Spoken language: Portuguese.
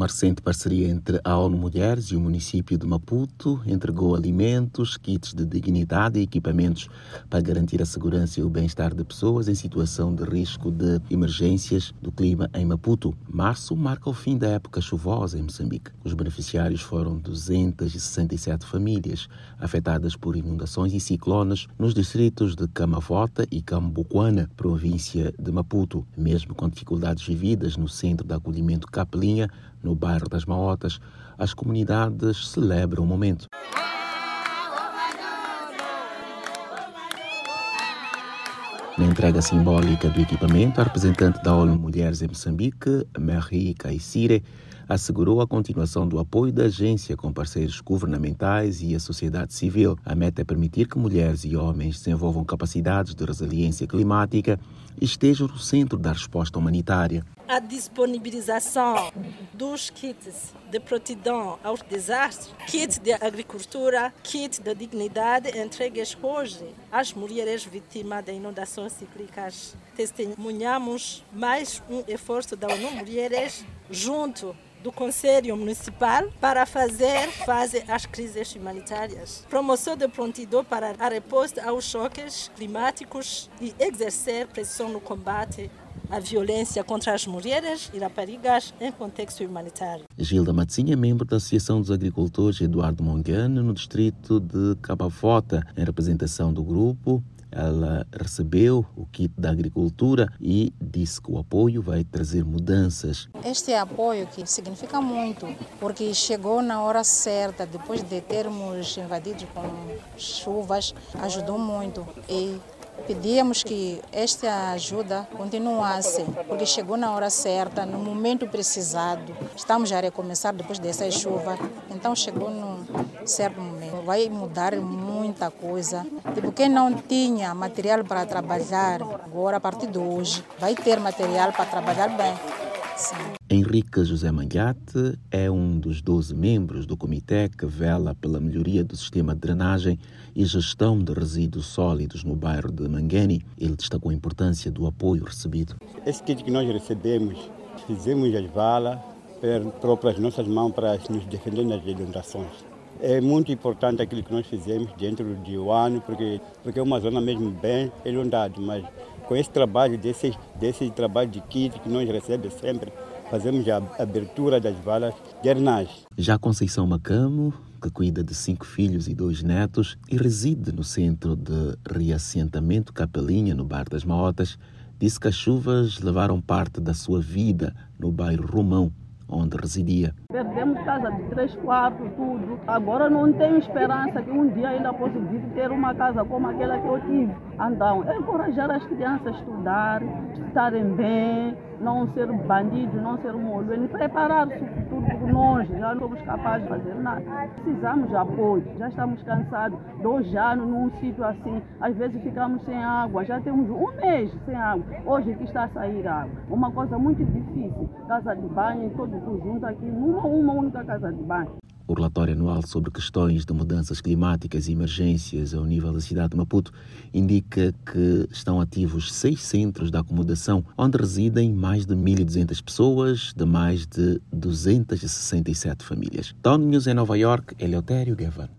Uma recente parceria entre a ONU Mulheres e o município de Maputo entregou alimentos, kits de dignidade e equipamentos para garantir a segurança e o bem-estar de pessoas em situação de risco de emergências do clima em Maputo. Março marca o fim da época chuvosa em Moçambique. Os beneficiários foram 267 famílias afetadas por inundações e ciclones nos distritos de Camavota e Cambuquana, província de Maputo. Mesmo com dificuldades vividas no centro de acolhimento Capelinha, no bairro das Maotas, as comunidades celebram o momento. Na entrega simbólica do equipamento, a representante da ONU Mulheres em Moçambique, Marie Caicire, assegurou a continuação do apoio da agência com parceiros governamentais e a sociedade civil. A meta é permitir que mulheres e homens desenvolvam capacidades de resiliência climática e estejam no centro da resposta humanitária. A disponibilização dos kits de prontidão aos desastres, kits de agricultura, kits de dignidade entregues hoje às mulheres vítimas de inundações cíclicas. Testemunhamos mais um esforço da ONU Mulheres junto do Conselho Municipal para fazer face às crises humanitárias, promoção de prontidão para a resposta aos choques climáticos e exercer pressão no combate à violência contra as mulheres e raparigas em contexto humanitário. Gilda Matzinha membro da Associação dos Agricultores Eduardo Mongano, no distrito de Cabafota, em representação do grupo ela recebeu o kit da agricultura e disse que o apoio vai trazer mudanças. Este apoio que significa muito, porque chegou na hora certa, depois de termos invadido com chuvas, ajudou muito. E Pedíamos que esta ajuda continuasse, porque chegou na hora certa, no momento precisado. Estamos a recomeçar depois dessa chuva, então chegou no certo momento. Vai mudar muita coisa. Tipo, quem não tinha material para trabalhar, agora a partir de hoje, vai ter material para trabalhar bem. Sim. Henrique José Manguate é um dos 12 membros do comitê que vela pela melhoria do sistema de drenagem e gestão de resíduos sólidos no bairro de Mangueni. Ele destacou a importância do apoio recebido. Esse kit que nós recebemos, fizemos as valas próprias nossas mãos para nos defender das inundações. É muito importante aquilo que nós fizemos dentro de um ano, porque, porque é uma zona mesmo bem inundada, mas com esse trabalho, desse, desse trabalho de kit que nós recebemos sempre, fazemos a abertura das valas de drenagem. Já Conceição Macamo, que cuida de cinco filhos e dois netos e reside no centro de reassentamento Capelinha, no Bar das Maotas, disse que as chuvas levaram parte da sua vida no bairro Romão, onde residia. Perdemos casa de três quartos, tudo. Agora não tenho esperança que um dia ainda possa vir ter uma casa como aquela que eu tive. Então, é encorajar as crianças a estudar, estarem bem, não ser bandidos, não ser molho, preparar nós, já não somos capazes de fazer nada. Precisamos de apoio, já estamos cansados, dois anos num sítio assim, às vezes ficamos sem água, já temos um mês sem água, hoje que está a sair água. Uma coisa muito difícil, casa de banho, todo junto aqui, numa uma única casa de banho. O relatório anual sobre questões de mudanças climáticas e emergências ao nível da cidade de Maputo indica que estão ativos seis centros de acomodação, onde residem mais de 1.200 pessoas, de mais de 267 famílias. Tony News em Nova York, Eleutério Gavan.